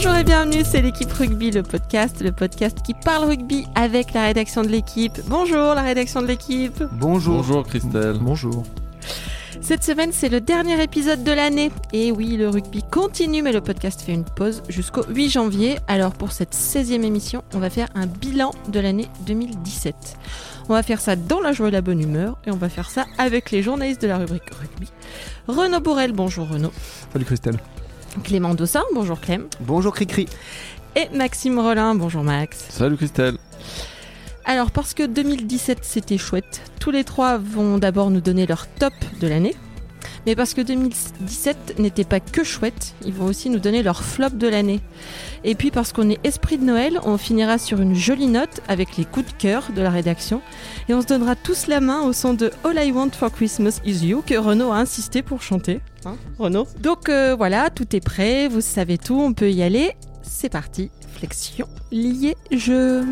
Bonjour et bienvenue, c'est l'équipe rugby, le podcast, le podcast qui parle rugby avec la rédaction de l'équipe. Bonjour la rédaction de l'équipe. Bonjour. Bonjour Christelle. Bonjour. Cette semaine, c'est le dernier épisode de l'année. Et oui, le rugby continue, mais le podcast fait une pause jusqu'au 8 janvier. Alors pour cette 16e émission, on va faire un bilan de l'année 2017. On va faire ça dans la joie et la bonne humeur, et on va faire ça avec les journalistes de la rubrique rugby. Renaud Bourrel, bonjour Renaud. Salut Christelle. Clément Dossin, bonjour Clem. Bonjour Cricri. Et Maxime Rollin, bonjour Max. Salut Christelle. Alors parce que 2017 c'était chouette, tous les trois vont d'abord nous donner leur top de l'année. Mais parce que 2017 n'était pas que chouette, ils vont aussi nous donner leur flop de l'année. Et puis parce qu'on est esprit de Noël, on finira sur une jolie note avec les coups de cœur de la rédaction. Et on se donnera tous la main au son de All I Want for Christmas Is You que Renaud a insisté pour chanter. Hein, Renaud Donc euh, voilà, tout est prêt, vous savez tout, on peut y aller. C'est parti, flexion, lié, jeu.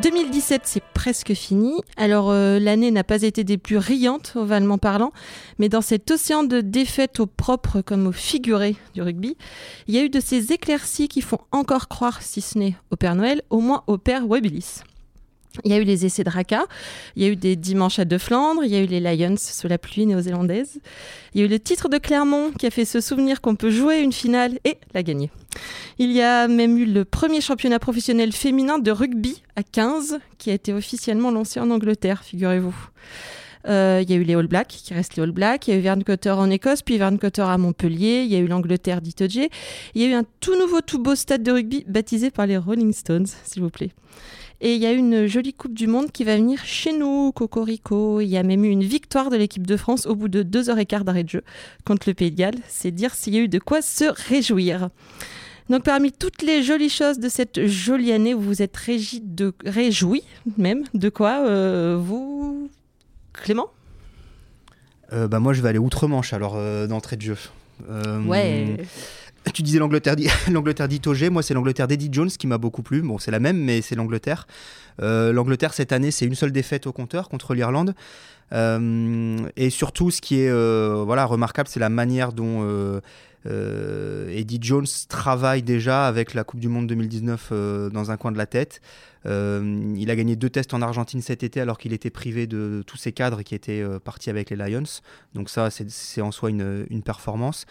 2017, c'est presque fini. Alors, euh, l'année n'a pas été des plus riantes, ovalement parlant, mais dans cet océan de défaites au propre comme au figuré du rugby, il y a eu de ces éclaircies qui font encore croire, si ce n'est au Père Noël, au moins au Père Webelis. Il y a eu les essais de Raka, il y a eu des dimanches à De Flandre, il y a eu les Lions sous la pluie néo-zélandaise, il y a eu le titre de Clermont qui a fait se souvenir qu'on peut jouer une finale et la gagner. Il y a même eu le premier championnat professionnel féminin de rugby à 15 qui a été officiellement lancé en Angleterre, figurez-vous. Euh, il y a eu les All Blacks qui restent les All Blacks, il y a eu Vern Cotter en Écosse, puis Vern Cotter à Montpellier, il y a eu l'Angleterre d'Itoje, il y a eu un tout nouveau tout beau stade de rugby baptisé par les Rolling Stones, s'il vous plaît. Et il y a une jolie Coupe du Monde qui va venir chez nous, Cocorico. Il y a même eu une victoire de l'équipe de France au bout de deux heures et quart d'arrêt de jeu contre le Pays de Galles. C'est dire s'il y a eu de quoi se réjouir. Donc parmi toutes les jolies choses de cette jolie année, vous vous êtes régi de, réjoui même. De quoi euh, vous, Clément? Euh, bah moi je vais aller outre-Manche alors euh, d'entrée de jeu. Euh, Ouais. Tu disais l'Angleterre d'I- l'Angleterre d'Itoge, moi c'est l'Angleterre d'Eddie Jones qui m'a beaucoup plu. Bon c'est la même mais c'est l'Angleterre. Euh, L'Angleterre cette année c'est une seule défaite au compteur contre l'Irlande. Euh, et surtout ce qui est euh, voilà, remarquable c'est la manière dont Eddie Jones travaille déjà avec la Coupe du Monde 2019 euh, dans un coin de la tête. Euh, il a gagné deux tests en Argentine cet été alors qu'il était privé de tous ses cadres qui étaient euh, partis avec les Lions. Donc ça, c'est- en soi une, performance.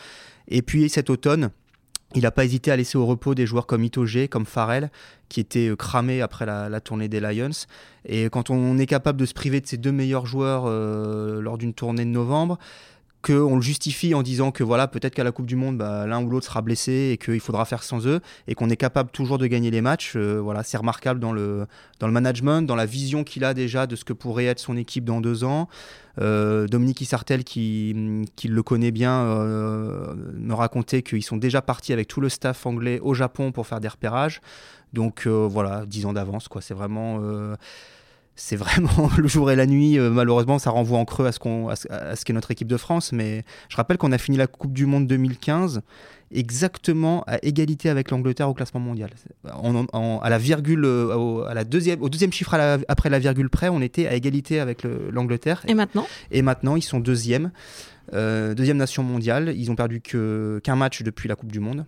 Et puis cet automne, il n'a pas hésité à laisser au repos des joueurs comme Itoge, comme Farrell, qui étaient euh, cramés après la, tournée des Lions. Et quand on est capable de se priver de ses deux meilleurs joueurs euh, lors d'une tournée de novembre, qu'on le justifie en disant que voilà, peut-être qu'à la Coupe du Monde, bah, l'un ou l'autre sera blessé et qu'il faudra faire sans eux, et qu'on est capable toujours de gagner les matchs, euh, voilà, c'est remarquable dans le, dans le management, dans la vision qu'il a déjà de ce que pourrait être son équipe dans deux ans. Euh, Dominique Issartel, qui, qui le connaît bien, euh, me racontait qu'ils sont déjà partis avec tout le staff anglais au Japon pour faire des repérages. Donc voilà, 10 ans d'avance, quoi. C'est vraiment, c'est vraiment le jour et la nuit. Euh, malheureusement, ça renvoie en creux à ce qu'on, à ce, à ce qu'est notre équipe de France. Mais je rappelle qu'on a fini la Coupe du Monde 2015 exactement à égalité avec l'Angleterre au classement mondial. À la virgule, euh, au, à la deuxième, au deuxième chiffre la- après la virgule près, on était à égalité avec le- l'Angleterre. Et maintenant? Et maintenant, ils sont deuxième, euh, deuxième nation mondiale. Ils ont perdu qu'un match depuis la Coupe du Monde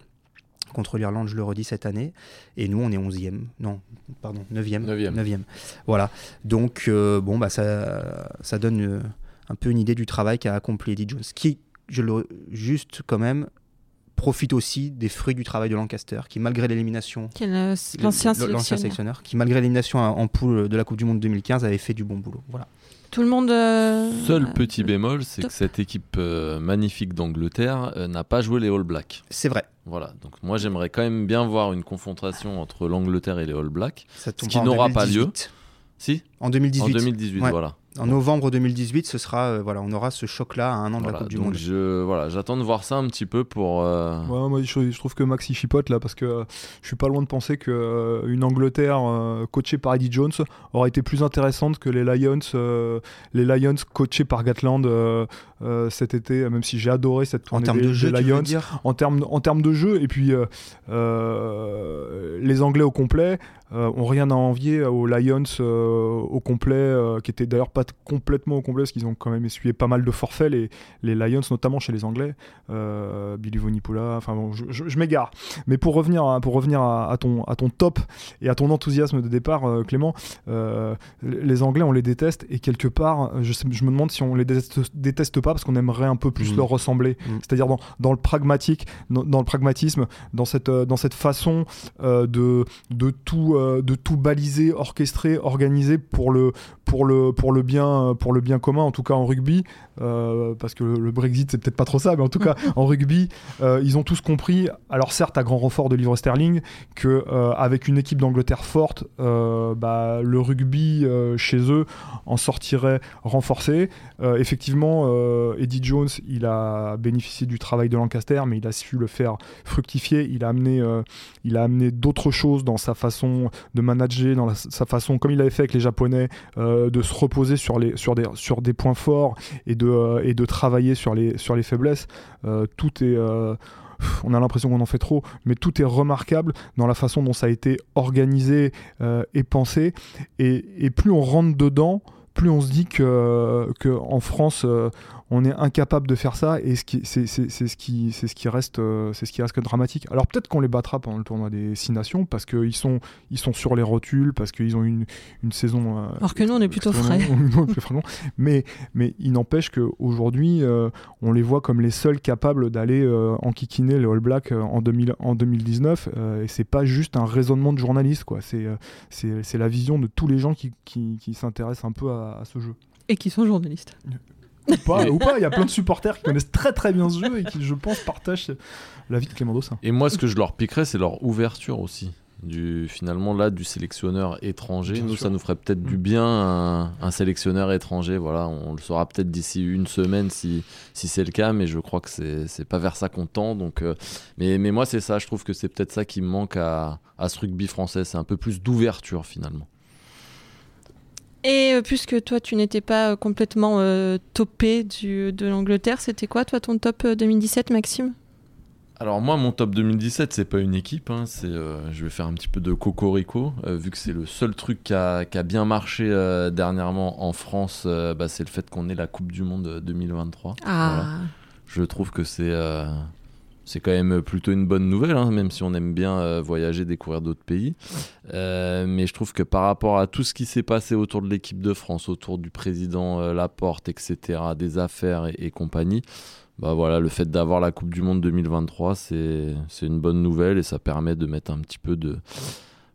contre l'Irlande, je le redis cette année. Et nous, on est onzième. Non, pardon, neuvième. Neuvième. Neuvième. Voilà. Donc, euh, bon, bah, ça, ça donne euh, un peu une idée du travail qu'a accompli Eddie Jones, qui, je le juste quand même, profite aussi des fruits du travail de Lancaster, qui malgré l'élimination L'ancien le- l'ancien sélectionneur. sélectionneur, qui malgré l'élimination en en poule de la Coupe du Monde 2015 avait fait du bon boulot. Voilà. Tout le monde. euh, Seul petit bémol, c'est que cette équipe euh, magnifique d'Angleterre euh, n'a pas joué les All Blacks. C'est vrai. Voilà, donc moi j'aimerais quand même bien voir une confrontation entre l'Angleterre et les All Blacks. Ça qui n'aura pas 2018. Si En 2018. En 2018, Ouais. voilà. En novembre 2018, ce sera, euh, voilà, on aura ce choc-là à un an de Voilà, la Coupe du donc Monde. je, voilà, j'attends de voir ça un petit peu pour. euh, Ouais, moi, je, je trouve que Maxi chipote là parce que euh, je suis pas loin de penser que euh, une Angleterre euh, coachée par Eddie Jones aurait été plus intéressante que les Lions, euh, les Lions coachés par Gatland euh, cet été, même si j'ai adoré cette En tournée termes des, de jeu, des tu veux Lions. dire En termes, en termes de jeu, et puis euh, euh, les Anglais au complet ont rien à envier aux Lions au complet, qui étaient d'ailleurs pas complètement au complet, parce qu'ils ont quand même essuyé pas mal de forfaits, les, les Lions, notamment chez les Anglais. Billy Vonipola, enfin bon, je, je- je m'égare. Mais pour revenir, à, pour revenir à, à ton, à ton top et à ton enthousiasme de départ, Clément, les Anglais, on les déteste, et quelque part, je, sais- je me demande si on les déteste, déteste pas parce qu'on aimerait un peu plus Mhm. leur ressembler. Mhm. C'est-à-dire dans, dans le pragmatique, dans, dans le pragmatisme, dans cette, euh, dans cette façon euh, de, de, tout, euh, de tout baliser, orchestrer, organiser pour le, pour le, pour le, bien, pour le bien commun, en tout cas en rugby, euh, parce que le, Brexit, c'est peut-être pas trop ça, mais en tout cas en rugby, ils ont tous compris, alors certes à grand renfort de livre sterling, que avec une équipe d'Angleterre forte, bah, le rugby chez eux en sortirait renforcé. Effectivement, Eddie Jones, il a bénéficié du travail de Lancaster, mais il a su le faire fructifier. Il a amené, euh, il a amené d'autres choses dans sa façon de manager, dans sa façon, comme il avait fait avec les Japonais, euh, de se reposer sur, les, sur, des, sur des points forts et de, euh, et de travailler sur les, sur les faiblesses. Euh, tout est. euh, on a l'impression qu'on en fait trop, mais tout est remarquable dans la façon dont ça a été organisé euh, et pensé. Et, et plus on rentre dedans, plus on se dit que, que en France, euh, on est incapable de faire ça et c'est ce qui c'est ce qui reste euh, c'est ce qui reste que dramatique. Alors peut-être qu'on les battra pendant le tournoi des six nations parce qu'ils sont ils sont sur les rotules parce qu'ils ont une, une saison. euh, Alors que nous, on est plutôt frais. nous, on est plus frais, non. mais mais il n'empêche qu'aujourd'hui on les voit comme les seuls capables d'aller euh, enquiquiner les All Blacks euh, en 2000 en 2019 euh, et c'est pas juste un raisonnement de journaliste quoi. C'est euh, c'est c'est la vision de tous les gens qui, qui, qui s'intéressent un peu à, à ce jeu. Et qui sont journalistes. Ou pas, ou pas, il y a plein de supporters qui connaissent très très bien ce jeu et qui, je pense, partagent la vie de Clément Dossin. Et moi, ce que je leur piquerais, c'est leur ouverture aussi. Du, finalement, là, du sélectionneur étranger. Bien nous, sûr. ça nous ferait peut-être du Mm. bien, un, un sélectionneur étranger. Voilà, on le saura peut-être d'ici une semaine si, si c'est le cas, mais je crois que c'est c'est pas vers ça qu'on tend. Donc, euh, mais, mais moi, c'est ça. Je trouve que c'est peut-être ça qui me manque à, à ce rugby français. C'est un peu plus d'ouverture, finalement. Et euh, puisque toi, tu n'étais pas euh, complètement euh, topé du, de l'Angleterre, c'était quoi, toi, ton top euh, 2017, Maxime? Alors moi, mon top 2017, c'est pas une équipe. hein, c'est, euh, je vais faire un petit peu de cocorico, euh, vu que c'est le seul truc qui a, qui a bien marché euh, dernièrement en France. bah, c'est le fait qu'on ait la Coupe du Monde 2023. Ah, Voilà. Je trouve que c'est c'est quand même plutôt une bonne nouvelle, hein, même si on aime bien euh, voyager, découvrir d'autres pays. Euh, mais je trouve que par rapport à tout ce qui s'est passé autour de l'équipe de France, autour du président euh, Laporte, etc., des affaires et, compagnie, bah voilà, le fait d'avoir la Coupe du Monde 2023, c'est c'est une bonne nouvelle et ça permet de mettre un petit peu de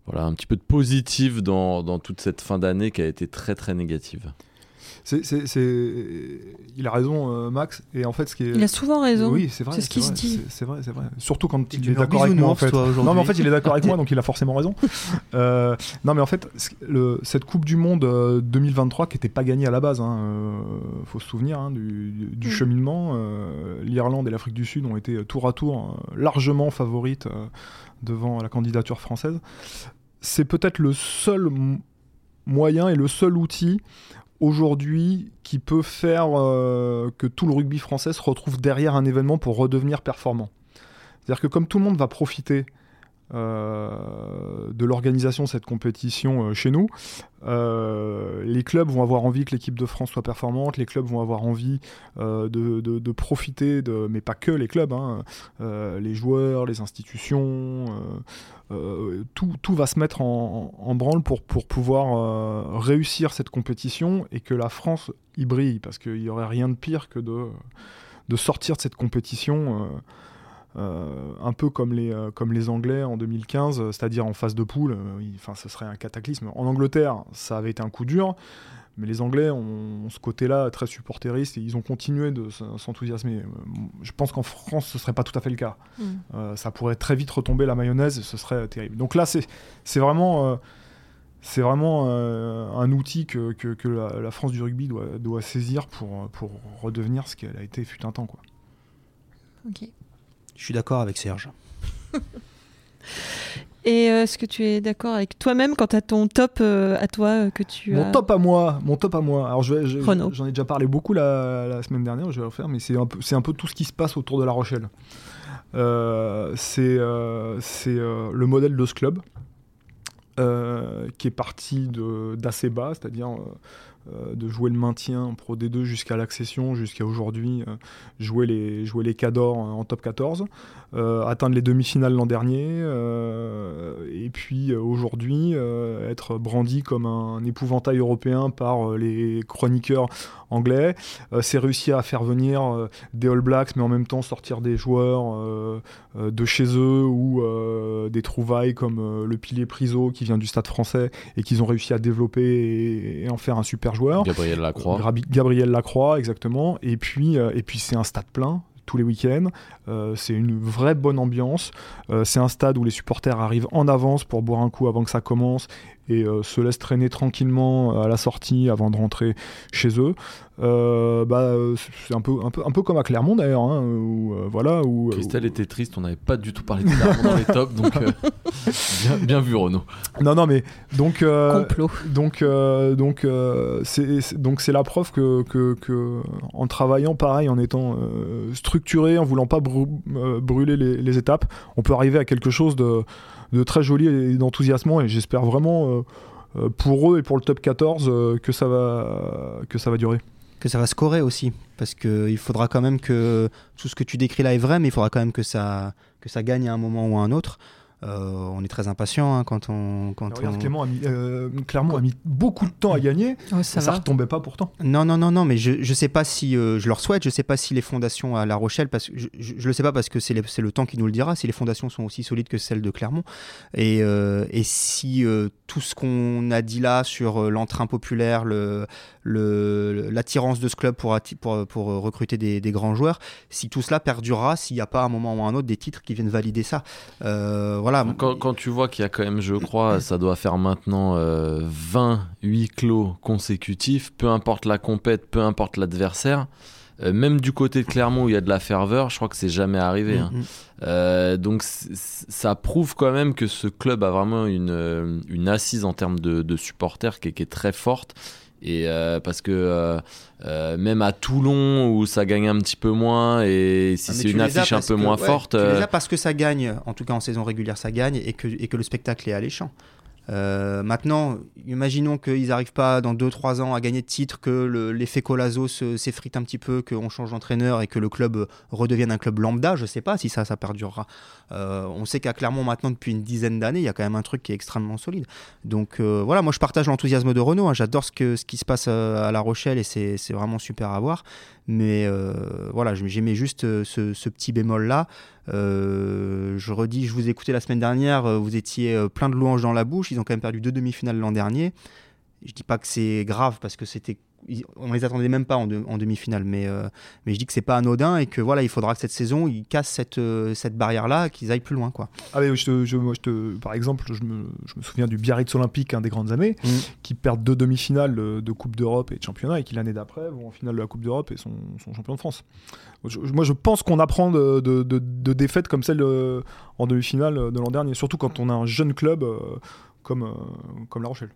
voilà, un petit peu de positif dans, dans toute cette fin d'année qui a été très très négative. C'est, c'est- c'est- Il a raison, euh, Max. Et en fait, ce qui est. il a souvent raison. Oui, c'est vrai. C'est ce qui se dit. c'est- vrai, c'est vrai. Surtout quand il est d'accord avec moi, en fait. toi. Non, mais en fait, il est d'accord avec moi, donc il a forcément raison. Euh, non, mais en fait, le- cette Coupe du Monde euh, 2023 qui n'était pas gagnée à la base, hein, euh, faut se souvenir hein, du, Mm. cheminement. euh, L'Irlande et l'Afrique du Sud ont été euh, tour à tour euh, largement favorites euh, devant la candidature française. C'est peut-être le seul moyen et le seul outil aujourd'hui qui peut faire euh, que tout le rugby français se retrouve derrière un événement pour redevenir performant. C'est-à-dire que comme tout le monde va profiter euh, de l'organisation de cette compétition euh, chez nous, euh, les clubs vont avoir envie que l'équipe de France soit performante, les clubs vont avoir envie de, profiter, de, mais pas que les clubs, hein, les joueurs, les institutions, tout, tout va se mettre en, branle pour, pour pouvoir réussir cette compétition et que la France y brille, parce qu'il n'y aurait rien de pire que de sortir de cette compétition. Euh, un peu comme les, euh, comme les Anglais en 2015, euh, c'est-à-dire en phase de poule, enfin, ce serait un cataclysme. En Angleterre, ça avait été un coup dur, mais les Anglais ont, ont ce côté-là très supporteriste et ils ont continué de s'enthousiasmer. Je pense qu'en France, ce serait pas tout à fait le cas. Mm. Euh, ça pourrait très vite retomber la mayonnaise, ce serait terrible. Donc là, c'est c'est vraiment, euh, c'est vraiment euh, un outil que, que, que la, la France du rugby doit, doit saisir pour, pour redevenir ce qu'elle a été fut un temps. Quoi. Ok. Je suis d'accord avec Serge. Et euh, est-ce que tu es d'accord avec toi-même quand tu as ton top euh, à toi euh, que tu Mon as top à moi, mon top à moi. Alors je je- j'en ai déjà parlé beaucoup la, la semaine dernière, je vais le refaire, mais c'est un peu, c'est un peu tout ce qui se passe autour de La Rochelle. Euh, c'est euh, c'est, euh, le modèle de ce club euh, qui est parti de- d'assez bas, c'est-à-dire de jouer le maintien en Pro D2 jusqu'à l'accession, jusqu'à aujourd'hui, euh, jouer les jouer les cadors en top 14, euh, atteindre les demi-finales l'an dernier, euh, et puis euh, aujourd'hui euh, être brandi comme un épouvantail européen par euh, les chroniqueurs anglais. Euh, c'est réussi à faire venir euh, des All Blacks, mais en même temps sortir des joueurs euh, euh, de chez eux ou euh, des trouvailles comme euh, le pilier Priso qui vient du Stade français et qu'ils ont réussi à développer et en faire un super joueur. Gabriel Lacroix. Gabriel Lacroix, exactement. Et puis, euh, et puis c'est un stade plein tous les week-ends. Euh, c'est une vraie bonne ambiance. Euh, c'est un stade où les supporters arrivent en avance pour boire un coup avant que ça commence et euh, se laissent traîner tranquillement à la sortie avant de rentrer chez eux. Euh, bah, euh, c'est un peu, un, peu, un peu comme à Clermont d'ailleurs. hein, où, euh, voilà, où, Christelle était triste, on n'avait pas du tout parlé de Clermont dans les tops, donc euh, bien, bien vu Renaud. Non, non, mais donc. euh, complot Donc, euh, donc, euh, c'est c'est- donc c'est la preuve que, que, que en travaillant pareil, en étant euh, structuré, en voulant pas euh, brûler les, les étapes, on peut arriver à quelque chose de, de très joli et d'enthousiasmant. Et j'espère vraiment euh, euh, pour eux et pour le top 14 euh, que ça va que ça va durer. que ça va scorer aussi. Parce qu'il faudra quand même que tout ce que tu décris là est vrai, mais il faudra quand même que ça, que ça gagne à un moment ou à un autre. Euh, on est très impatient hein, quand on. Quand Regarde, on... Clément a mis, euh, Clermont a mis beaucoup de temps à gagner, Ouais, ça ça, va. retombait pas pourtant. Non, non, non, non, mais je, je sais pas si. euh, je leur souhaite, je sais pas si les fondations à La Rochelle, parce que je, je, je le sais pas parce que c'est le temps qui nous le dira, si les fondations sont aussi solides que celles de Clermont. Et, euh, et si euh, tout ce qu'on a dit là sur euh, l'entrain populaire, le- le- l'attirance de ce club pour, pour, pour recruter des, des grands joueurs, si tout cela perdurera, s'il n'y a pas à un moment ou à un autre des titres qui viennent valider ça. Euh, voilà. Quand, quand tu vois qu'il y a quand même, je crois, ça doit faire maintenant euh, 20 huis clos consécutifs, peu importe la compète, peu importe l'adversaire. euh, même du côté de Clermont où il y a de la ferveur, je crois que c'est jamais arrivé. hein. Mm, mm. Euh, donc ça prouve quand même que ce club a vraiment une, euh, une assise en termes de, de supporters qui est, qui est très forte. Et euh, parce que euh, euh, même à Toulon où ça gagne un petit peu moins et si Ah, c'est une affiche un peu que- moins ouais, forte, Tu les as parce que ça gagne, en tout cas en saison régulière, ça gagne et que, et que le spectacle est alléchant. Euh, maintenant, imaginons qu'ils n'arrivent pas dans 2-3 ans à gagner de titres, que le- l'effet Colazo se- s'effrite un petit peu, qu'on change d'entraîneur et que le club redevienne un club lambda. Je ne sais pas si ça, ça perdurera. Euh, on sait qu'à Clermont, maintenant, depuis une dizaine d'années, il y a quand même un truc qui est extrêmement solide. Donc euh, voilà, moi je partage l'enthousiasme de Renault. hein. J'adore ce, ce qui se passe à La Rochelle et c'est vraiment super à voir. Mais voilà, j'aimais juste ce, ce petit bémol-là. Je redis, je vous ai écouté la semaine dernière, vous étiez plein de louanges dans la bouche. Ils ont quand même perdu deux demi-finales l'an dernier. Je dis pas que c'est grave parce que c'était, on les attendait même pas en, de- en demi-finale, mais, euh, mais je dis que c'est pas anodin et que voilà, il faudra que cette saison ils cassent cette, euh, cette barrière-là, qu'ils aillent plus loin, quoi. Ah mais je te, je- moi, je te- par exemple, je me, je me souviens du Biarritz Olympique, un des grandes années, Mm. qui perdent deux demi-finales euh, de Coupe d'Europe et de championnat, et qui l'année d'après vont en finale de la Coupe d'Europe et sont, sont champions de France. Moi, je pense qu'on apprend de, de- défaites comme celle en demi-finale de l'an dernier, surtout quand on a un jeune club euh, comme, euh, comme La Rochelle.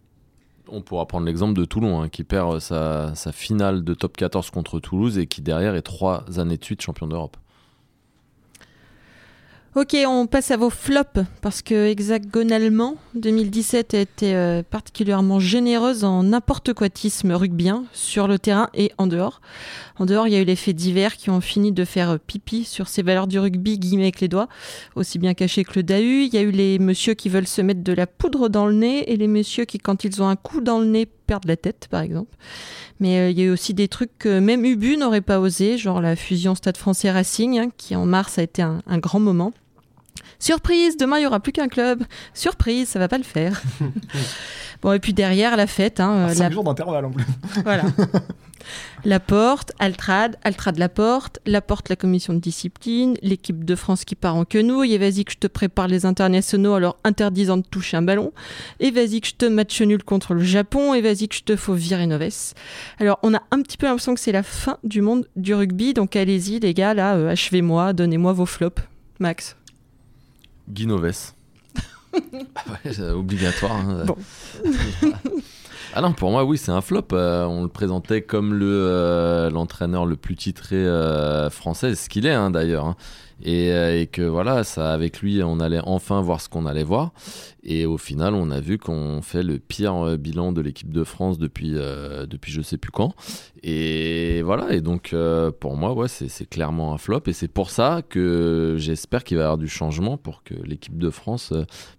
On pourra prendre l'exemple de Toulon, hein, qui perd sa, sa finale de top 14 contre Toulouse et qui derrière est trois années de suite champion d'Europe. Ok, on passe à vos flops parce que hexagonalement, 2017 a été euh, particulièrement généreuse en n'importe quoitisme rugbien sur le terrain et en dehors. En dehors, il y a eu les faits divers qui ont fini de faire euh, pipi sur ces valeurs du rugby guillemets avec les doigts, aussi bien cachées que le DAU. Il y a eu les messieurs qui veulent se mettre de la poudre dans le nez et les messieurs qui, quand ils ont un coup dans le nez, perdent la tête, par exemple. Mais euh, il y a eu aussi des trucs que même Ubu n'aurait pas osé, genre la fusion Stade français Racing, hein, qui en mars a été un grand moment. Surprise, demain il y aura plus qu'un club. Surprise, ça va pas le faire. bon et puis derrière la fête, hein, À euh, la, jours d'intervalle en plus. voilà. la porte, Altrad, Altrad la porte, la porte la commission de discipline, l'équipe de France qui part en quenouille, et vas-y que je te prépare les internationaux alors interdisant de toucher un ballon, et vas-y que je te match nul contre le Japon, et vas-y que je te faut virer Noves. Alors on a un petit peu l'impression que c'est la fin du monde du rugby, donc allez-y les gars, là, euh, achevez-moi, donnez-moi vos flops. Max. Guinoves. Ouais, c'est obligatoire. hein. Bon. ah non, pour moi, oui, c'est un flop. Euh, on le présentait comme le euh, l'entraîneur le plus titré euh, français, ce qu'il est hein, d'ailleurs. hein. Et, et que voilà, ça, avec lui, on allait enfin voir ce qu'on allait voir. Et au final, on a vu qu'on fait le pire bilan de l'équipe de France depuis, depuis je sais plus quand. Et voilà, et donc pour moi, ouais, c'est clairement un flop. Et c'est pour ça que j'espère qu'il va y avoir du changement pour que l'équipe de France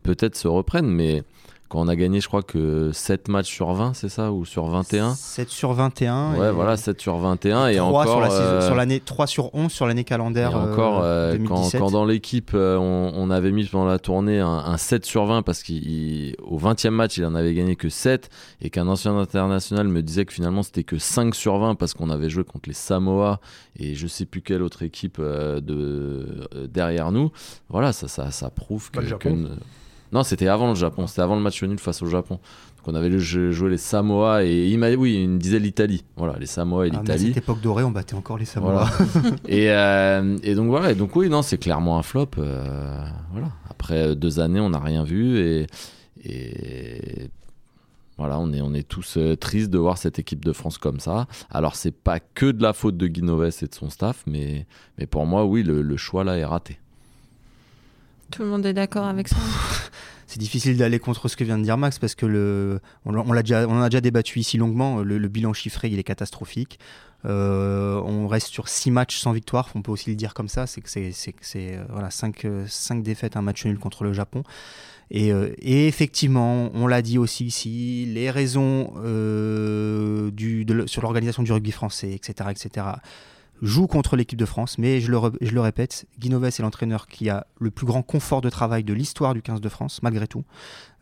peut-être se reprenne. Mais quand on a gagné, je crois que 7 matchs sur 20, c'est ça Ou sur 21 7 sur 21. Ouais, et voilà, 7 sur 21. Et 3 encore. sur la saison- euh, sur l'année 3 sur 11 sur l'année et calendaire encore, euh, euh, quand, 2017. quand dans l'équipe, euh, on, on avait mis pendant la tournée un, un 7 sur 20 parce qu'au 20e match, il en avait gagné que 7 et qu'un ancien international me disait que finalement c'était que 5 sur 20 parce qu'on avait joué contre les Samoa et je sais plus quelle autre équipe de, derrière nous. Voilà, ça, ça, ça prouve que. Pas le Japon. que- non, c'était avant le Japon, c'était avant le match nul face au Japon. Donc on avait joué les Samoa et il m'a oui, il me disait l'Italie. Voilà, les Samoa et Ah, mais à l'Italie. cette époque dorée, on battait encore les Samoa. Voilà. et, euh, et donc voilà, et donc oui, non, c'est clairement un flop. euh, voilà. Après deux années, on n'a rien vu et, et voilà, on est, on est tous euh, tristes de voir cette équipe de France comme ça. Alors c'est pas que de la faute de Guinoves et de son staff, mais, mais pour moi, oui, le, le choix là est raté. Tout le monde est d'accord avec ça C'est difficile d'aller contre ce que vient de dire Max parce que le, on, déjà, on en a déjà débattu ici longuement. Le, bilan chiffré, il est catastrophique. Euh, on reste sur 6 matchs sans victoire. On peut aussi le dire comme ça. C'est que c'est, euh, voilà 5 défaites, un match nul contre le Japon. Et, euh, effectivement, on l'a dit aussi ici, les raisons euh, du, sur l'organisation du rugby français, etc., etc., jouent contre l'équipe de France. Mais je le, re- je le répète, Guinoves est l'entraîneur qui a le plus grand confort de travail de l'histoire du 15 de France, malgré tout.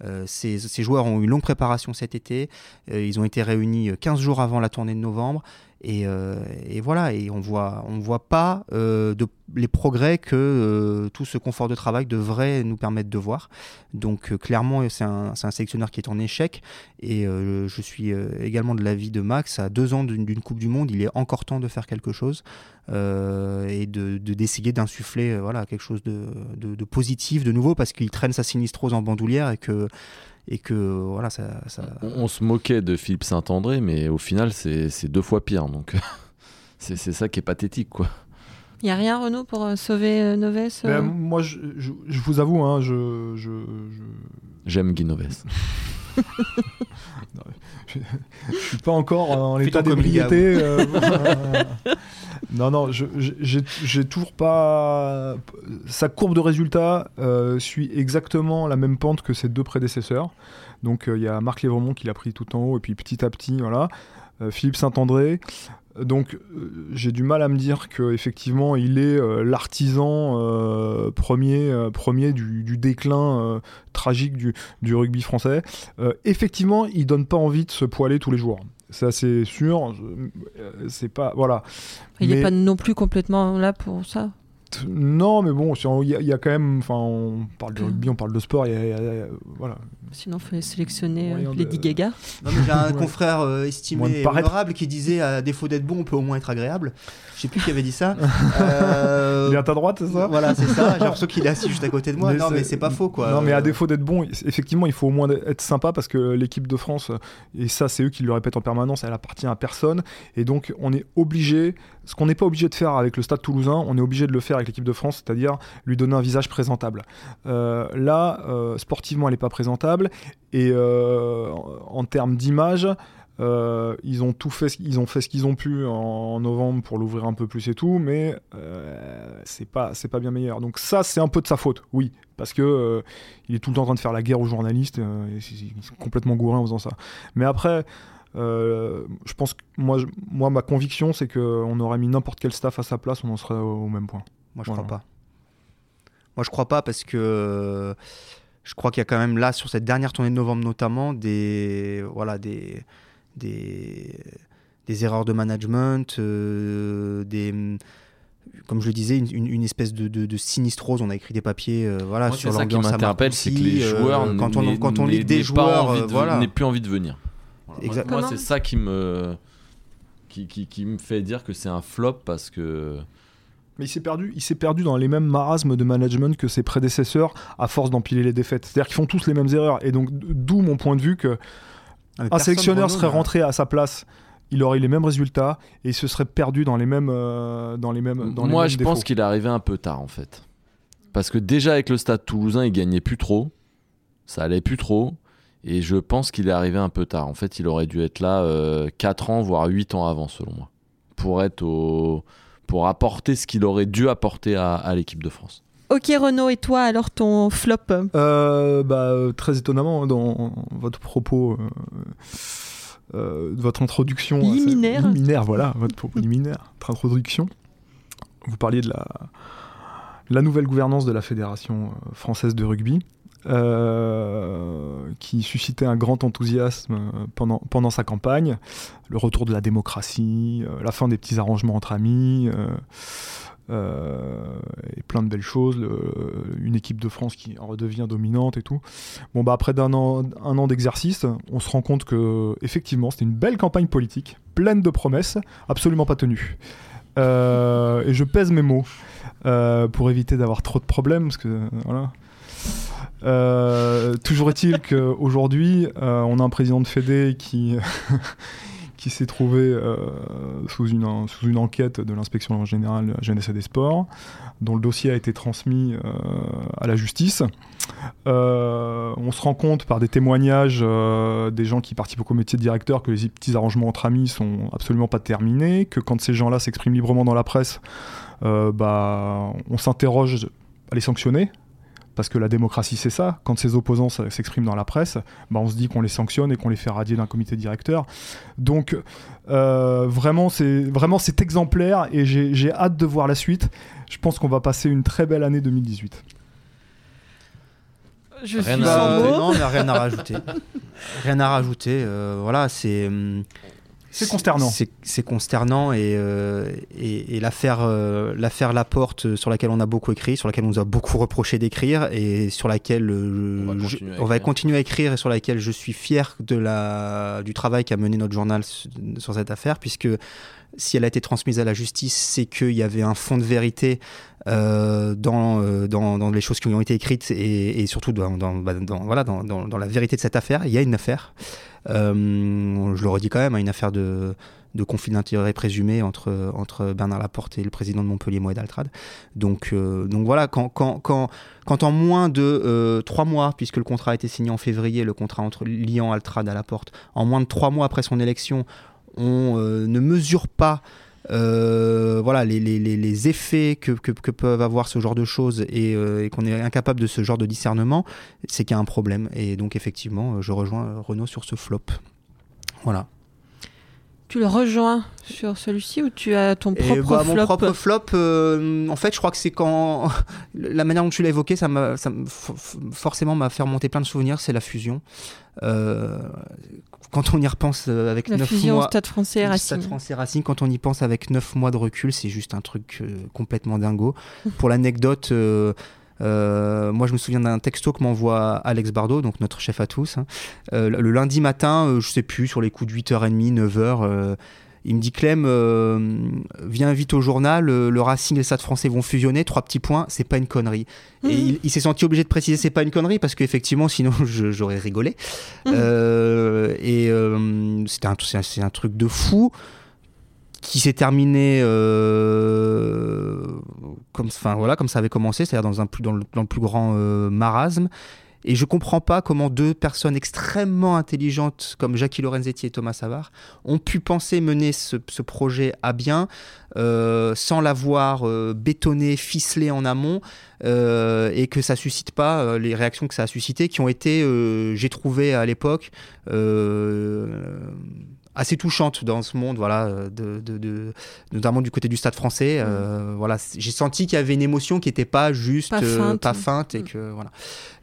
Euh, ces, joueurs ont eu une longue préparation cet été. Euh, ils ont été réunis 15 jours avant la tournée de novembre. Et, euh, voilà, et on voit, on voit pas euh, les progrès que euh, tout ce confort de travail devrait nous permettre de voir. Donc euh, clairement, c'est un, sélectionneur qui est en échec. Et euh, je suis euh, également de l'avis de Max. À deux ans d'une Coupe du Monde, il est encore temps de faire quelque chose euh, et de de- d'essayer d'insuffler euh, voilà, quelque chose de, de- de positif, de nouveau, parce qu'il traîne sa sinistrose en bandoulière et que, et que voilà, ça, ça- On, on se moquait de Philippe Saint-André, mais au final, c'est c'est deux fois pire. Donc c'est c'est ça qui est pathétique, quoi. Il n'y a rien, Renaud, pour euh, sauver euh, Noves euh? Ben, moi, je, je- je vous avoue, hein, je, je, je, J'aime Guinoves. je suis pas encore en état d'ébriété. euh, non, non, j'ai toujours pas. Sa courbe de résultats euh, suit exactement la même pente que ses deux prédécesseurs. Donc euh, il y a Marc Lévremont qui l'a pris tout en haut, et puis petit à petit, voilà. Philippe Saint-André. Donc euh, j'ai du mal à me dire que effectivement il est euh, l'artisan euh, premier, premier du, du déclin tragique du, du rugby français. Effectivement, il donne pas envie de se poiler tous les jours. Ça c'est sûr. C'est pas voilà. Il n'est mais- pas non plus complètement là pour ça. Non, mais bon, il y, a- il y a quand même. Enfin, on parle de rugby, on parle de sport. il y a- il y a- il y a- voilà. Sinon, il fallait sélectionner euh, Moyen de- Lady Gaga. Non, mais j'ai un Ouais. confrère euh, estimé et honorable qui disait à défaut d'être bon, on peut au moins être agréable. Je sais plus qui avait dit ça. Euh, Il est à ta droite, c'est ça? Voilà, c'est ça. J'ai l'impression qu'il est assis juste à côté de moi. Mais non, mais c'est pas faux, quoi. Non, mais à Euh, défaut d'être bon, effectivement, il faut au moins être sympa parce que l'équipe de France, et ça, c'est eux qui le répètent en permanence, elle appartient à personne. Et donc, on est obligé, ce qu'on n'est pas obligé de faire avec le Stade toulousain, on est obligé de le faire avec l'équipe de France, c'est-à-dire lui donner un visage présentable. Euh, là, euh, sportivement, elle n'est pas présentable. Et euh, en, termes d'image, ils ont tout fait, ce- ils ont fait ce qu'ils ont pu en, novembre pour l'ouvrir un peu plus et tout, mais c'est pas, bien meilleur. Donc ça, c'est un peu de sa faute, oui, parce que il est tout le temps en train de faire la guerre aux journalistes, et c'est- complètement gouré en faisant ça. Mais après. Euh, je pense que moi, je- moi, ma conviction, c'est qu'on aurait mis n'importe quel staff à sa place, on en serait au, au même point. Moi, je Voilà. crois pas. Moi, je crois pas parce que je crois qu'il y a quand même là, sur cette dernière tournée de novembre notamment, des, voilà, des, des, des erreurs de management, euh, des, comme je le disais, une, une- une espèce de, de, de sinistrose. On a écrit des papiers euh, voilà, Moi, sur c'est ça qui l'ambiance à m'interpelle, c'est que les euh, joueurs, quand on, quand on lit des joueurs, voilà. n'aient plus envie de venir. Voilà. Moi- c'est ça qui me qui, qui, qui me fait dire que c'est un flop parce que Mais il s'est perdu, il s'est perdu dans les mêmes marasmes de management que ses prédécesseurs à force d'empiler les défaites. C'est-à-dire qu'ils font tous les mêmes erreurs. Et donc, d'où mon point de vue que Ah, mais un sélectionneur serait rentré à sa place, il aurait eu les mêmes résultats et il se serait perdu dans les mêmes, euh, dans les mêmes, dans les Moi, mêmes je défauts. pense qu'il est arrivé un peu tard en fait. Parce que déjà avec le Stade toulousain, il gagnait plus trop. Ça allait plus trop. Et je pense qu'il est arrivé un peu tard. En fait, il aurait dû être là 4 ans, voire 8 ans avant, selon moi. Pour être au... pour apporter ce qu'il aurait dû apporter à, à l'équipe de France. Ok Renaud, et toi alors ton flop? Euh, bah, euh, très étonnamment, hein, dans votre propos, euh, euh, votre introduction. assez- Liminaire. Liminaire, voilà, votre propos liminaire, votre introduction. Vous parliez de la, la nouvelle gouvernance de la Fédération euh, française de rugby, euh, qui suscitait un grand enthousiasme euh, pendant, pendant sa campagne. Le retour de la démocratie, euh, la fin des petits arrangements entre amis. et plein de belles choses, une équipe de France qui en redevient dominante et tout. Bon bah après un an d'exercice, on se rend compte que effectivement c'était une belle campagne politique, pleine de promesses, absolument pas tenues. Et je pèse mes mots pour éviter d'avoir trop de problèmes, parce que voilà. Euh, toujours est-il qu'aujourd'hui, euh, on a un président de Fédé qui, qui s'est trouvé euh, sous, une, sous une enquête de l'inspection générale jeunesse et des sports, dont le dossier a été transmis à la justice. On se rend compte par des témoignages des gens qui participent au comité de directeur que les petits arrangements entre amis sont absolument pas terminés, que quand ces gens-là s'expriment librement dans la presse, bah, on s'interroge à les sanctionner. Parce que la démocratie, c'est ça. Quand ses opposants s'expriment dans la presse, bah, on se dit qu'on les sanctionne et qu'on les fait radier d'un comité directeur. Donc, euh, vraiment, c'est vraiment c'est exemplaire et j'ai j'ai hâte de voir la suite. Je pense qu'on va passer une très belle année 2018. Je Rien suis à- sans mots. non, mais rien à rajouter. rien à rajouter. euh, voilà, c'est. C'est consternant. C'est consternant et, euh, et, et l'affaire euh, l'affaire Laporte euh, sur laquelle on a beaucoup écrit, sur laquelle on nous a beaucoup reproché d'écrire et sur laquelle euh, On va je- continuer à on va écrire. continuer à écrire et sur laquelle je suis fier de la, du travail qu'a mené notre journal su- sur cette affaire puisque si elle a été transmise à la justice, c'est qu'il y avait un fond de vérité euh, dans, euh, dans, dans les choses qui ont été écrites et, et surtout dans, dans, bah, dans- voilà, dans, dans, dans la vérité de cette affaire. Il y a une affaire. Euh, je le redis quand même, hein, une affaire de, de conflit d'intérêt présumé entre, entre Bernard Laporte et le président de Montpellier, Moed Altrad. Donc, euh, donc voilà, quand, quand, quand, quand en moins de euh, trois mois, puisque le contrat a été signé en février, le contrat entre liant Altrad à Laporte, en moins de trois mois après son élection, on ne mesure pas euh, voilà, les, les, les, effets que, que, que peuvent avoir ce genre de choses et, euh, et qu'on est incapable de ce genre de discernement, c'est qu'il y a un problème. Et donc effectivement, euh, je rejoins Renaud sur ce flop. Voilà. Tu le rejoins sur celui-ci ou tu as ton propre bah, flop Mon propre flop, euh, en fait, je crois que c'est quand la manière dont tu l'as évoqué, ça m'a, forcément m'a fait remonter plein de souvenirs. C'est la fusion. Euh, quand on y repense euh, avec La 9 fusion mois, Stade français et Stade français Racing, quand on y pense avec 9 mois de recul, c'est juste un truc euh, complètement dingo. Pour l'anecdote, euh, euh, moi je me souviens d'un texto que m'envoie Alex Bardot, donc notre chef à tous, hein. Le lundi matin, je sais plus, sur les coups de 8h30, 9h. Il me dit Clem, euh, viens vite au journal, euh, le Racing et le Stade français vont fusionner, trois petits points, c'est pas une connerie. Et Mhm. il, il s'est senti obligé de préciser c'est pas une connerie parce qu'effectivement sinon j'aurais rigolé. Mhm. Euh, et euh, c'était un, c'est un, truc de fou qui s'est terminé comme, voilà, comme ça avait commencé, c'est-à-dire dans, un plus, dans, le, dans le plus grand marasme. Et je comprends pas comment deux personnes extrêmement intelligentes comme Jackie Lorenzetti et Thomas Savard ont pu penser mener ce, projet à bien euh, sans l'avoir euh, bétonné, ficelé en amont euh, et que ça suscite pas les réactions que ça a suscité qui ont été, j'ai trouvé à l'époque, assez touchantes dans ce monde, voilà, de, de- de- notamment du côté du Stade Français. euh, voilà, j'ai senti qu'il y avait une émotion qui n'était pas juste, Pas euh, feinte. pas feinte et Mm. que voilà.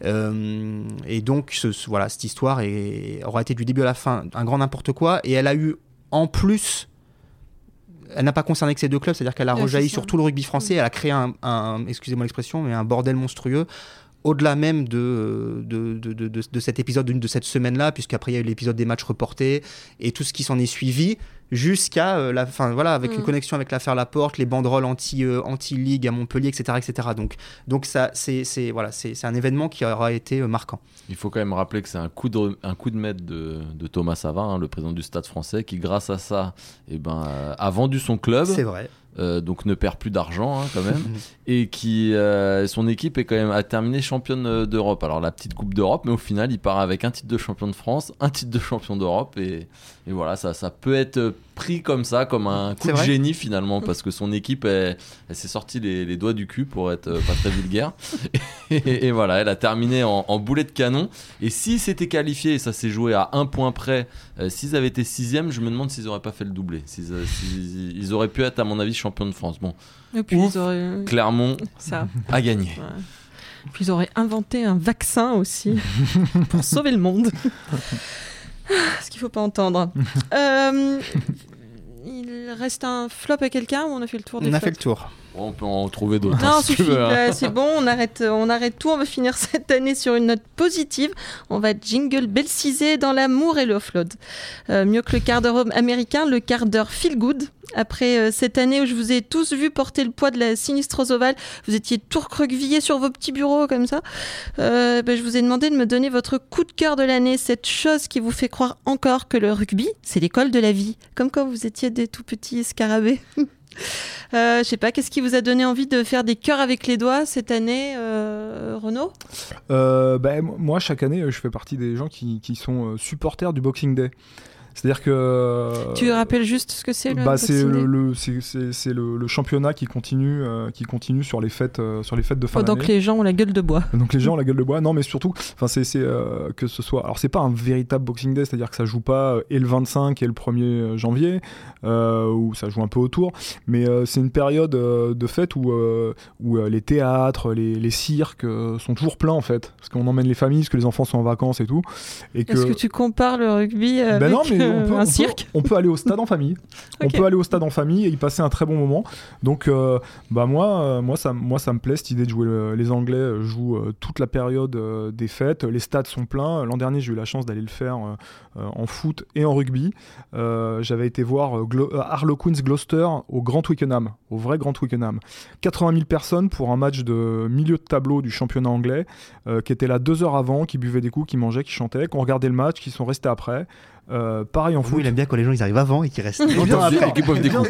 Euh, et donc, ce- ce- voilà, cette histoire est- aura été du début à la fin un grand n'importe quoi et elle a eu en plus elle n'a pas concerné que ces deux clubs, c'est-à-dire qu'elle a rejailli sur tout le rugby français, elle a créé un, un- excusez-moi l'expression, mais un bordel monstrueux au-delà même de, de, de, de, de cet épisode de cette semaine-là, puisqu'après il y a eu l'épisode des matchs reportés et tout ce qui s'en est suivi, jusqu'à euh, la fin, voilà, avec une Mm. connexion avec l'affaire Laporte, les banderoles anti, euh, anti-ligue à Montpellier, etc. etc. Donc, donc ça, c'est, c'est, voilà, c'est, c'est un événement qui aura été euh, marquant. Il faut quand même rappeler que c'est un coup de, un coup de maître de, de Thomas Savin, hein, le président du Stade français, qui grâce à ça eh ben, euh, a vendu son club, C'est vrai. Euh, donc ne perd plus d'argent hein, quand même, et qui euh, son équipe est quand même a terminé championne euh, d'Europe. Alors la petite Coupe d'Europe, mais au final il part avec un titre de champion de France, un titre de champion d'Europe, et, et voilà ça, ça peut être pris comme ça, comme un coup de génie finalement, parce que son équipe elle, elle s'est sortie les, les doigts du cul pour être euh, pas très vulgaire, et, et voilà elle a terminé en, en boulet de canon. Et s'ils s'étaient qualifiés, et ça s'est joué à un point près, euh, s'ils avaient été sixième, je me demande s'ils auraient pas fait le doublé. S'ils, euh, s'ils- ils auraient pu être, à mon avis, champions de France. Bon, Et puis Ouf. ils auraient Clermont ça. a gagné. Ouais. Puis ils auraient inventé un vaccin aussi pour sauver le monde. Ce qu'il faut pas entendre. Euh, il reste un flop à quelqu'un ou on a fait le tour des On a flops fait le tour. On peut en trouver d'autres. Non, hein, si suffit. hein. là, c'est bon, on arrête, on arrête tout. On va finir cette année sur une note positive. On va jingle belcisé dans l'amour et l'offload. Euh, mieux que le quart d'heure américain, le quart d'heure feel good. Après euh, cette année où je vous ai tous vu porter le poids de la sinistrose ovale, vous étiez tout recroquevillés sur vos petits bureaux comme ça. Euh, ben, je vous ai demandé de me donner votre coup de cœur de l'année, cette chose qui vous fait croire encore que le rugby, c'est l'école de la vie. Comme quand vous étiez des tout petits scarabées. Euh, je sais pas, qu'est-ce qui vous a donné envie de faire des cœurs avec les doigts cette année, euh, Renaud? Euh, m- moi, chaque année, euh, je fais partie des gens qui, sont supporters du Boxing Day. C'est-à-dire que. euh, Tu rappelles juste ce que c'est le bah, c'est le, le- c'est- le, le championnat qui continue, euh, qui continue sur les fêtes, euh, sur les fêtes de fin d'année. que les gens ont la gueule de bois. Donc les gens ont la gueule de bois. Non, mais surtout, enfin c'est c'est, euh, que ce soit. Alors c'est pas un véritable Boxing Day, c'est-à-dire que ça joue pas et le 25 et le 1er janvier, où ça joue un peu autour. Mais c'est une période de fête où où les théâtres, les, les cirques sont toujours pleins en fait, parce qu'on emmène les familles, parce que les enfants sont en vacances et tout. Et que Est-ce que tu compares le rugby avec ben non, mais on peut, un on peut- cirque on peut aller au stade en famille. On peut aller au stade en famille et y passer un très bon moment. Donc, euh, bah moi, euh, moi, ça, moi, ça me plaît cette idée de jouer. le- les Anglais euh, jouent euh, toute la période euh, des fêtes. Les stades sont pleins. L'an dernier, j'ai eu la chance d'aller le faire euh, euh, en foot et en rugby. Euh, J'avais été voir euh, Glo- euh, Harlequins Gloucester au Grand Twickenham, au vrai Grand Twickenham. 80 000 personnes pour un match de milieu de tableau du championnat anglais, euh, qui était là deux heures avant, qui buvaient des coups, qui mangeaient, qui chantaient, qui ont regardé le match, qui sont restés après. Euh, pareil en foot. il aime bien quand les gens ils arrivent avant et qu'ils restent longtemps après.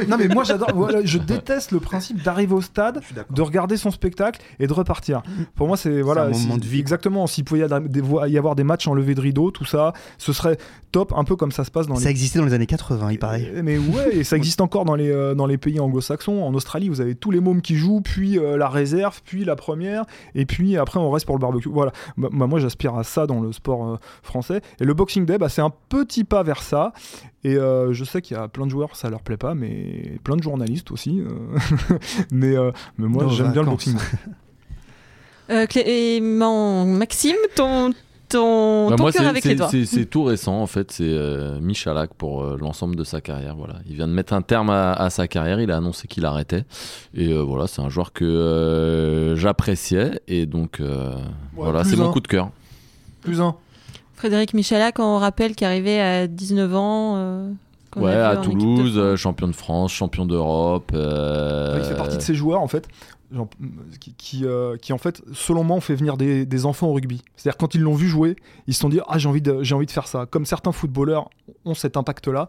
Non mais moi j'adore, voilà, je déteste le principe d'arriver au stade, de regarder son spectacle et de repartir. Pour moi c'est voilà, un moment si- de vie. Exactement. S'il pouvait y avoir des- matchs en levée de rideau, tout ça, ce serait top, un peu comme ça se passe dans Ça les. existait dans les années 80, il paraît. Euh, Mais ouais, et ça existe encore dans les, euh, dans les pays anglo-saxons. En Australie, vous avez tous les mômes qui jouent, puis euh, la réserve, puis la première, et puis après on reste pour le barbecue. Voilà. Bah, bah, moi j'aspire à ça dans le sport euh, français. Et le Boxing Day, bah, c'est un petit pas vers ça. Et euh, je sais qu'il y a plein de joueurs, ça leur plaît pas, mais plein de journalistes aussi. euh, mais, euh, mais moi j'aime bien le. Boxing Clément, Maxime, ton, ton, Bah, ton moi, cœur c'est- avec c'est- les doigts. c'est c'est tout récent en fait. C'est euh, Michalak pour euh, l'ensemble de sa carrière. Voilà, il vient de mettre un terme à, à sa carrière. Il a annoncé qu'il arrêtait. Et euh, voilà, c'est un joueur que euh, j'appréciais. Et donc euh, voilà, c'est mon coup de cœur. Plus un. Frédéric Michalak, on rappelle, qui arrivait à 19 ans. euh, Ouais, à de Toulouse, euh, champion de France, champion d'Europe. euh, Il fait partie de ces joueurs en fait. genre, qui, qui, euh, qui, en fait, selon moi, ont fait venir des, des enfants au rugby. C'est-à-dire quand ils l'ont vu jouer, ils se sont dit ah j'ai envie de envie de faire ça. Comme certains footballeurs ont cet impact-là.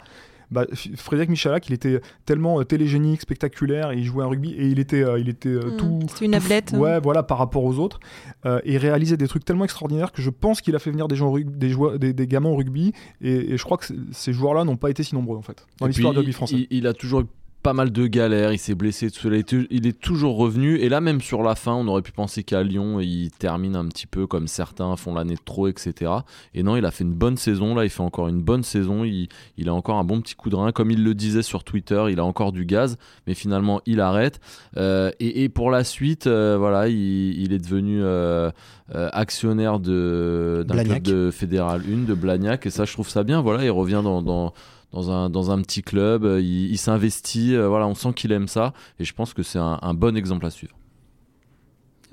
Bah, Frédéric Michalak, il était tellement euh, télégénique, spectaculaire, il jouait un rugby et il était, euh, il était euh, Mm, tout. C'était une tout- ablette. hein. Ouais, voilà, par rapport aux autres. Euh, et il réalisait des trucs tellement extraordinaires que je pense qu'il a fait venir des, gens des, joueurs, des, des gamins au rugby. Et, et je crois que ces joueurs-là n'ont pas été si nombreux, en fait, dans l'histoire du rugby français. Il, il a toujours eu pas mal de galères, il s'est blessé, tout cela. Il est- il est toujours revenu. Et là, même sur la fin, on aurait pu penser qu'à Lyon, il termine un petit peu comme certains font l'année de trop, etc. Et non, il a fait une bonne saison. Là, il fait encore une bonne saison. Il, il a encore un bon petit coup de rein. Comme il le disait sur Twitter, il a encore du gaz. Mais finalement, il arrête. Euh, et, et pour la suite, euh, voilà, il, il est devenu euh, actionnaire de- d'un club de Fédéral 1, de Blagnac. Et ça, je trouve ça bien. Voilà, il revient dans- dans dans un, dans un petit club, euh, il, il s'investit, euh, voilà, on sent qu'il aime ça, et je pense que c'est un, un bon exemple à suivre.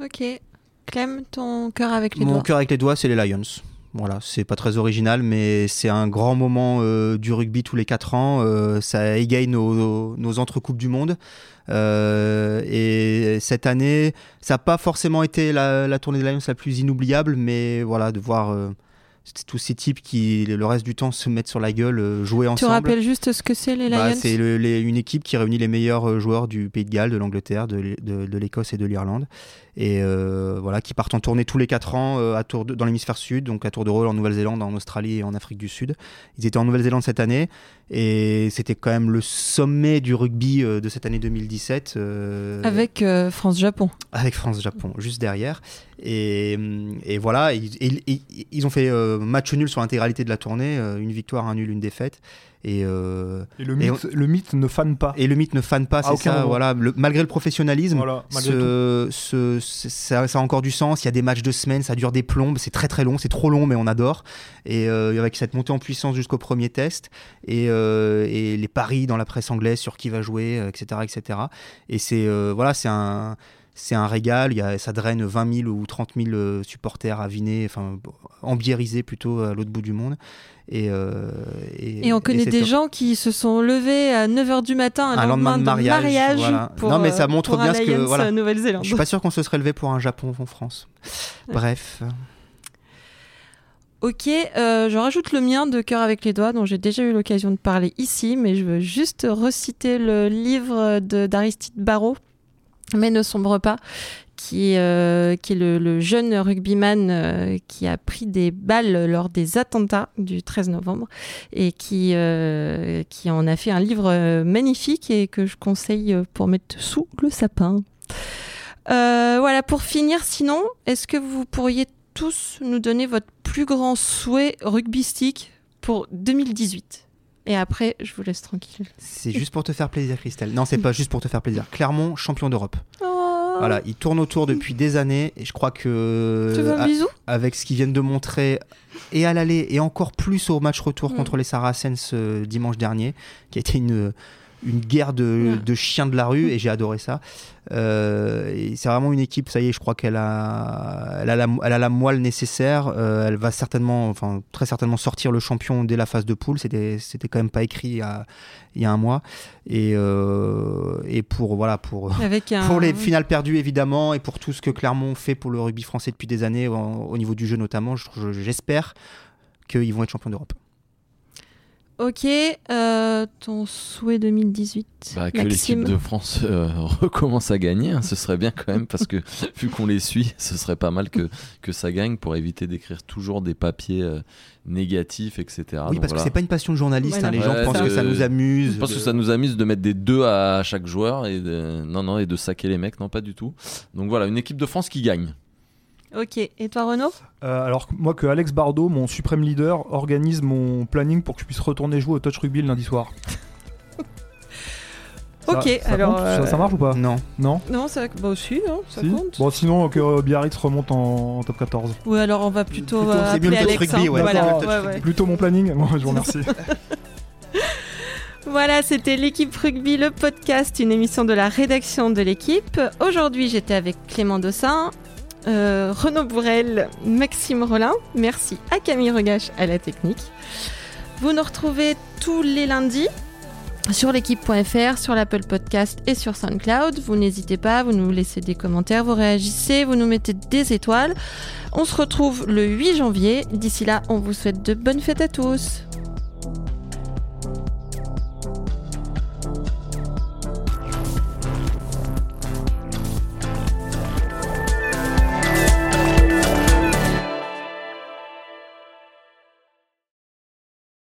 Ok. Clem, ton cœur avec les Mon doigts cœur avec les doigts, c'est les Lions. Voilà, c'est pas très original, mais c'est un grand moment euh, du rugby tous les 4 ans. Euh, ça égaye nos, nos entrecoupes du monde. Euh, et cette année, ça n'a pas forcément été la, la tournée des Lions la plus inoubliable, mais voilà, de voir euh, c- tous ces types qui, le reste du temps, se mettent sur la gueule, euh, jouer Tu ensemble. rappelles juste ce que c'est les Lions Bah, c'est le- les- une équipe qui réunit les meilleurs euh, joueurs du Pays de Galles, de l'Angleterre, de, l'É- de- de l'Écosse et de l'Irlande. Et euh, voilà, qui partent en tournée tous les 4 ans euh, à tour de- dans l'hémisphère sud, donc à tour de rôle en Nouvelle-Zélande, en Australie et en Afrique du Sud. Ils étaient en Nouvelle-Zélande cette année et c'était quand même le sommet du rugby euh, de cette année 2017. euh, Avec France-Japon. avec France-Japon juste derrière. Et, et voilà, ils, ont fait euh, match nul sur l'intégralité de la tournée, euh, une victoire, un nul, une défaite. Et, euh, Et le Et mythe, le mythe ne fane pas. et le mythe ne fane pas, c'est ça. moment. Voilà, Le- malgré le professionnalisme, Voilà, ce- ce- ça, ça a encore du sens. Il y a des matchs de semaine, ça dure des plombes, c'est très très long, c'est trop long, mais on adore. Et euh, avec cette montée en puissance jusqu'au premier test, et, euh, et les paris dans la presse anglaise sur qui va jouer, etc., etc. Et c'est voilà, c'est un c'est un régal. Il y a, ça draine 20 000 ou 30 000 euh, supporters avinés, enfin embiérisés plutôt à l'autre bout du monde. Et, euh, Et on connaît des gens qui se sont levés à 9h du matin un, Un lendemain de mariage, mariage voilà. pour, Non, mais ça euh, montre pour un bien ce que- voilà. Nouvelle-Zélande. Je suis pas sûr qu'on se serait levé pour un Japon en France. Bref. Ok, euh, je rajoute le mien de cœur avec les doigts dont j'ai déjà eu l'occasion de parler ici, mais je veux juste reciter le livre de d'Aristide Barrault, Mais ne sombre pas, qui, euh, est le, le jeune rugbyman euh, qui a pris des balles lors des attentats du 13 novembre et qui, euh, qui en a fait un livre euh, magnifique et que je conseille pour mettre sous le sapin. Euh, voilà, pour finir, sinon, est-ce que vous pourriez tous nous donner votre plus grand souhait rugbystique pour 2018 Et après, je vous laisse tranquille. C'est juste pour te faire plaisir, Christelle. Non, c'est pas juste pour te faire plaisir. Clermont, champion d'Europe. Oh, Voilà, il tourne autour depuis des années et je crois que Tu veux un a- bisou? avec ce qu'ils viennent de montrer et à l'aller et encore plus au match retour Mm. contre les Saracens euh, dimanche dernier, qui a été une une guerre de, chiens de la rue et j'ai adoré ça. Euh, c'est vraiment une équipe, ça y est, je crois qu'elle a, elle a, la, elle a la moelle nécessaire. Euh, elle va certainement, enfin très certainement sortir le champion dès la phase de poule. C'était, c'était quand même pas écrit il y a, il y a un mois. Et, euh, et pour voilà pour Avec un... pour les finales perdues évidemment et pour tout ce que Clermont fait pour le rugby français depuis des années en- au niveau du jeu notamment, je- je- j'espère qu'ils vont être champions d'Europe. Ok, euh, ton souhait 2018 Bah, que l'équipe de France euh, recommence à gagner, hein, ce serait bien quand même, parce que vu qu'on les suit, ce serait pas mal que, que ça gagne pour éviter d'écrire toujours des papiers euh, négatifs, etc. oui, Donc parce que voilà. c'est pas une passion de journaliste. Ouais, hein, les gens pensent que ça nous amuse. Je pense de- que ça nous amuse de mettre des deux à chaque joueur et de... non non et de saquer les mecs, non pas du tout. Donc voilà, une équipe de France qui gagne. Ok, et toi Renaud Euh, alors que moi que Alex Bardot, mon suprême leader, organise mon planning pour que je puisse retourner jouer au touch rugby le lundi soir. Ça- Ok, ça alors, compte? Ça- euh, ça, marche ou pas? Non. Non? Non, ça, bah aussi, hein, ça Si? compte. Bon sinon que euh, Biarritz remonte en, en top 14. Ou alors on va plutôt, Plutôt, euh, c'est mieux le appeler touch Alex. rugby, hein. ouais, voilà. ouais, ouais. Plutôt mon planning Bon, je vous remercie. Voilà, c'était l'équipe rugby, le podcast, une émission de la rédaction de l'équipe. Aujourd'hui, j'étais avec Clément Dossin, euh, Renaud Bourrel, Maxime Rollin. Merci à Camille Regache à la technique. Vous nous retrouvez tous les lundis sur l'équipe.fr, sur l'Apple Podcast et sur SoundCloud. Vous n'hésitez pas, vous nous laissez des commentaires, vous réagissez, vous nous mettez des étoiles. On se retrouve le 8 janvier. D'ici là, on vous souhaite de bonnes fêtes à tous.